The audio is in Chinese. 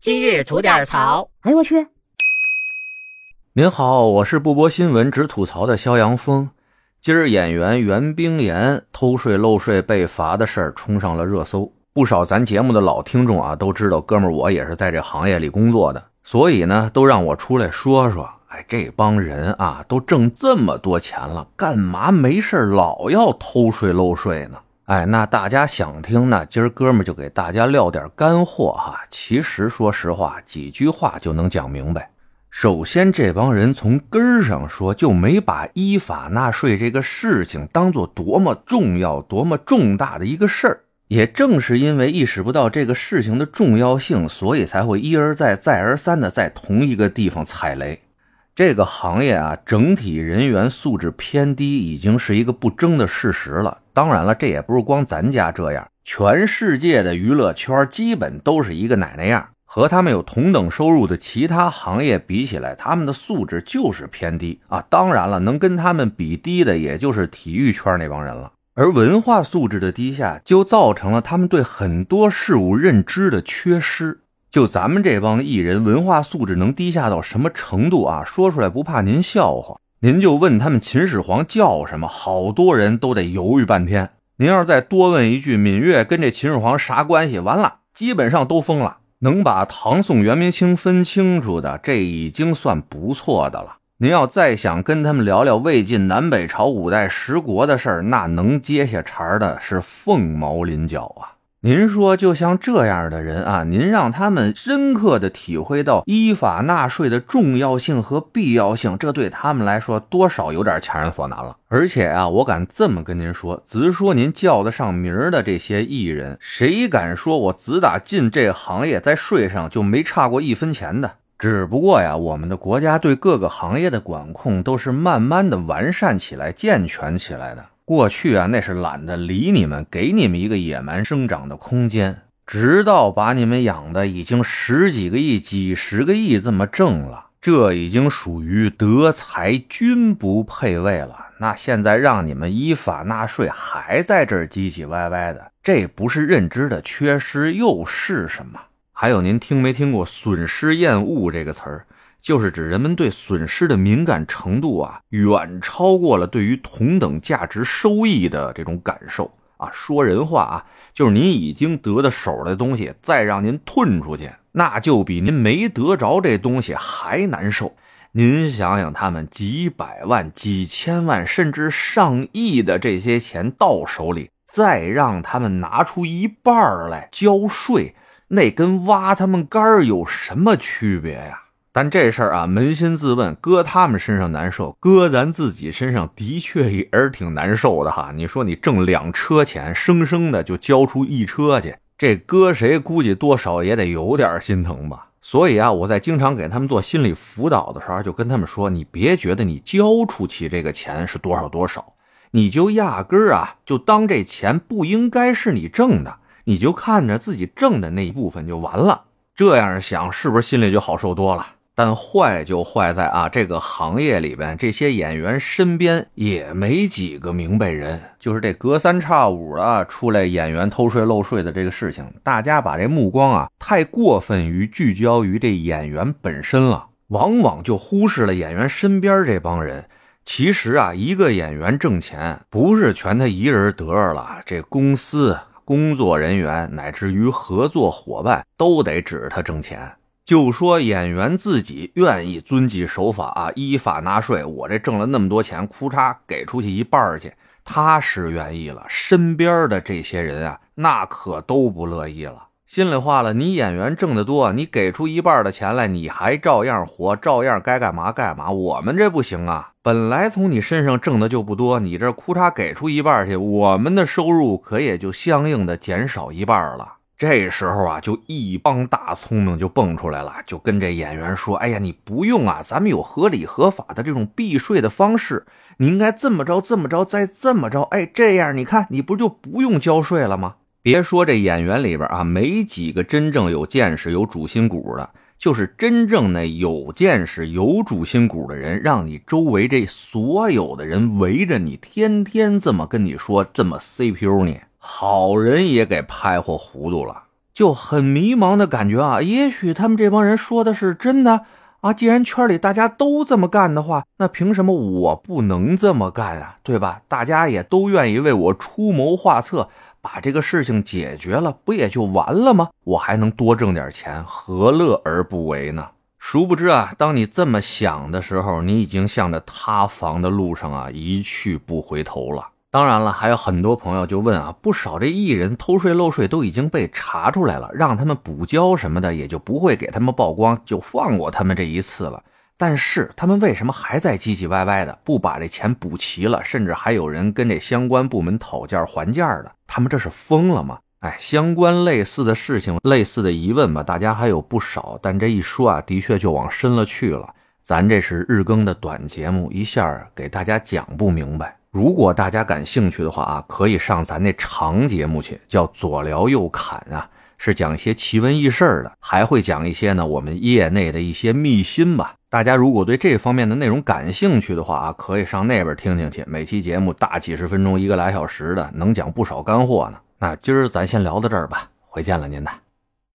今日吐点槽。哎呦我去！您好，我是不播新闻只吐槽的肖阳峰。今儿演员袁冰妍偷税漏税被罚的事儿冲上了热搜，不少咱节目的老听众啊都知道，哥们儿我也是在这行业里工作的，所以呢都让我出来说说。哎，这帮人啊都挣这么多钱了，干嘛没事老要偷税漏税呢？哎，那大家想听呢？今儿哥们就给大家撂点干货哈。其实说实话，几句话就能讲明白。首先，这帮人从根上说就没把依法纳税这个事情当做多么重要、多么重大的一个事儿。也正是因为意识不到这个事情的重要性，所以才会一而再、再而三的在同一个地方踩雷。这个行业啊，整体人员素质偏低，已经是一个不争的事实了。当然了，这也不是光咱家这样，全世界的娱乐圈基本都是一个奶奶样。和他们有同等收入的其他行业比起来，他们的素质就是偏低啊。当然了，能跟他们比低的，也就是体育圈那帮人了。而文化素质的低下，就造成了他们对很多事物认知的缺失。就咱们这帮艺人，文化素质能低下到什么程度啊？说出来不怕您笑话。您就问他们秦始皇叫什么，好多人都得犹豫半天。您要是再多问一句，芈月跟这秦始皇啥关系？完了，基本上都疯了。能把唐宋元明清分清楚的，这已经算不错的了。您要再想跟他们聊聊魏晋南北朝五代十国的事儿，那能接下茬的是凤毛麟角啊。您说，就像这样的人啊，您让他们深刻的体会到依法纳税的重要性和必要性，这对他们来说多少有点强人所难了。而且啊，我敢这么跟您说，直说您叫得上名的这些艺人，谁敢说我自打进这行业，在税上就没差过一分钱的？只不过呀，我们的国家对各个行业的管控都是慢慢的完善起来、健全起来的。过去啊，那是懒得理你们，给你们一个野蛮生长的空间，直到把你们养的已经十几个亿、几十个亿这么挣了，这已经属于德才均不配位了。那现在让你们依法纳税，还在这儿唧唧歪歪的，这不是认知的缺失又是什么？还有，您听没听过“损失厌恶”这个词儿？就是指人们对损失的敏感程度啊，远超过了对于同等价值收益的这种感受啊。说人话啊，就是您已经得到手的东西，再让您吞出去，那就比您没得着这东西还难受。您想想，他们几百万、几千万，甚至上亿的这些钱到手里，再让他们拿出一半来交税，那跟挖他们肝儿有什么区别呀？但这事儿啊，扪心自问，搁他们身上难受，搁咱自己身上的确也是挺难受的哈。你说你挣两车钱，生生的就交出一车去，这搁谁估计多少也得有点心疼吧。所以啊，我在经常给他们做心理辅导的时候，就跟他们说，你别觉得你交出去这个钱是多少多少，你就压根儿啊，就当这钱不应该是你挣的，你就看着自己挣的那一部分就完了。这样想，是不是心里就好受多了？但坏就坏在啊，这个行业里边，这些演员身边也没几个明白人。就是这隔三差五的出来演员偷税漏税的这个事情，大家把这目光啊太过分于聚焦于这演员本身了，往往就忽视了演员身边这帮人。其实啊，一个演员挣钱不是全他一人得着了，这公司、工作人员乃至于合作伙伴都得指着他挣钱。就说演员自己愿意遵纪守法啊，依法纳税。我这挣了那么多钱，哭嚓给出去一半去，他是愿意了。身边的这些人啊，那可都不乐意了。心里话了，你演员挣得多，你给出一半的钱来，你还照样活，照样该干嘛干嘛。我们这不行啊，本来从你身上挣的就不多，你这哭嚓给出一半去，我们的收入可也就相应的减少一半了。这时候啊，就一帮大聪明就蹦出来了，就跟这演员说：“哎呀，你不用啊，咱们有合理合法的这种避税的方式，你应该这么着，这么着，再这么着，哎，这样你看，你不就不用交税了吗？”别说这演员里边啊，没几个真正有见识、有主心骨的，就是真正那有见识、有主心骨的人，让你周围这所有的人围着你，天天这么跟你说，这么 CPU 你。好人也给拍活糊涂了。就很迷茫的感觉啊。也许他们这帮人说的是真的啊。既然圈里大家都这么干的话，那凭什么我不能这么干啊？对吧？大家也都愿意为我出谋划策，把这个事情解决了，不也就完了吗？我还能多挣点钱，何乐而不为呢？殊不知啊，当你这么想的时候，你已经向着塌房的路上啊一去不回头了。当然了，还有很多朋友就问啊，不少这艺人偷税漏税都已经被查出来了，让他们补交什么的，也就不会给他们曝光，就放过他们这一次了。但是他们为什么还在唧唧歪歪的，不把这钱补齐了？甚至还有人跟这相关部门讨价还价的，他们这是疯了吗？哎，相关类似的事情、类似的疑问吧，大家还有不少。但这一说啊，的确就往深了去了。咱这是日更的短节目，一下给大家讲不明白。如果大家感兴趣的话啊，可以上咱那长节目去，叫左聊右侃啊，是讲一些奇闻异事的，还会讲一些呢我们业内的一些秘辛吧。大家如果对这方面的内容感兴趣的话啊，可以上那边听听去。每期节目大几十分钟，一个来小时的，能讲不少干货呢。那今儿咱先聊到这儿吧，回见了您的。